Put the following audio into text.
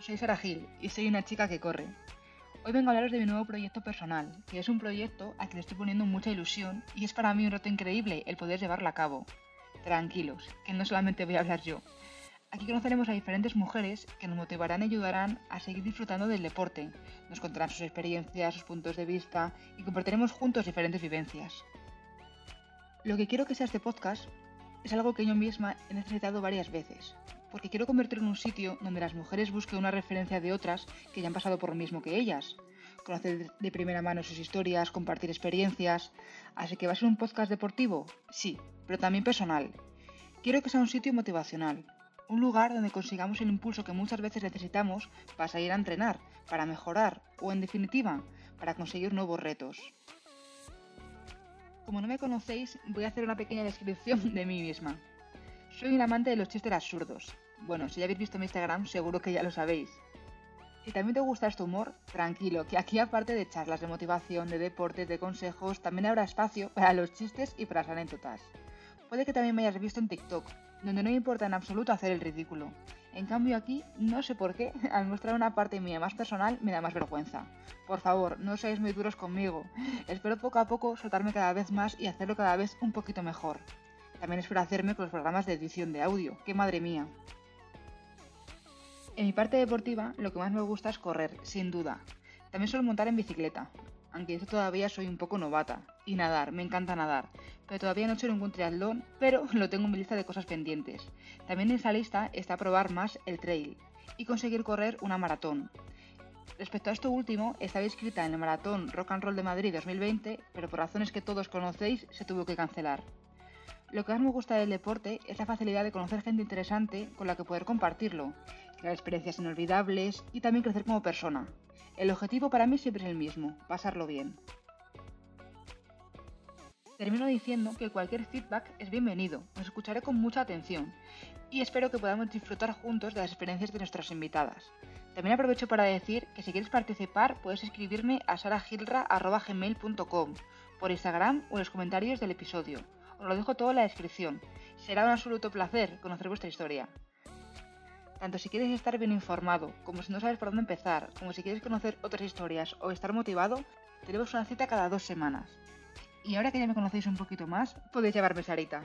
soy Sara Gil y soy una chica que corre. Hoy vengo a hablaros de mi nuevo proyecto personal, que es un proyecto al que le estoy poniendo mucha ilusión y es para mí un reto increíble el poder llevarlo a cabo. Tranquilos, que no solamente voy a hablar yo. Aquí conoceremos a diferentes mujeres que nos motivarán y ayudarán a seguir disfrutando del deporte. Nos contarán sus experiencias, sus puntos de vista y compartiremos juntos diferentes vivencias. Lo que quiero que sea este podcast es algo que yo misma he necesitado varias veces, porque quiero convertirlo en un sitio donde las mujeres busquen una referencia de otras que ya han pasado por lo mismo que ellas, conocer de primera mano sus historias, compartir experiencias. Así que va a ser un podcast deportivo, sí, pero también personal. Quiero que sea un sitio motivacional, un lugar donde consigamos el impulso que muchas veces necesitamos para salir a entrenar, para mejorar o en definitiva, para conseguir nuevos retos. Como no me conocéis, voy a hacer una pequeña descripción de mí misma. Soy un amante de los chistes absurdos. Bueno, si ya habéis visto mi Instagram, seguro que ya lo sabéis. Si también te gusta este humor, tranquilo, que aquí aparte de charlas de motivación, de deportes, de consejos, también habrá espacio para los chistes y para las anécdotas. Puede que también me hayas visto en TikTok, donde no me importa en absoluto hacer el ridículo. En cambio aquí, no sé por qué, al mostrar una parte mía más personal me da más vergüenza. Por favor, no seáis muy duros conmigo. Espero poco a poco soltarme cada vez más y hacerlo cada vez un poquito mejor. También espero hacerme con los programas de edición de audio, que madre mía. En mi parte deportiva, lo que más me gusta es correr, sin duda. También suelo montar en bicicleta, aunque yo todavía soy un poco novata. Y nadar, me encanta nadar. Pero todavía no he hecho ningún triatlón, pero lo tengo en mi lista de cosas pendientes. También en esa lista está probar más el trail y conseguir correr una maratón. Respecto a esto último, estaba inscrita en el maratón Rock and Roll de Madrid 2020, pero por razones que todos conocéis se tuvo que cancelar. Lo que más me gusta del deporte es la facilidad de conocer gente interesante con la que poder compartirlo, crear experiencias inolvidables y también crecer como persona. El objetivo para mí siempre es el mismo, pasarlo bien. Termino diciendo que cualquier feedback es bienvenido, os escucharé con mucha atención y espero que podamos disfrutar juntos de las experiencias de nuestras invitadas. También aprovecho para decir que si quieres participar puedes escribirme a saragilra.gmail.com por Instagram o en los comentarios del episodio. Os lo dejo todo en la descripción. Será un absoluto placer conocer vuestra historia. Tanto si quieres estar bien informado, como si no sabes por dónde empezar, como si quieres conocer otras historias o estar motivado, tenemos una cita cada dos semanas. Y ahora que ya me conocéis un poquito más, podéis llamarme Sarita.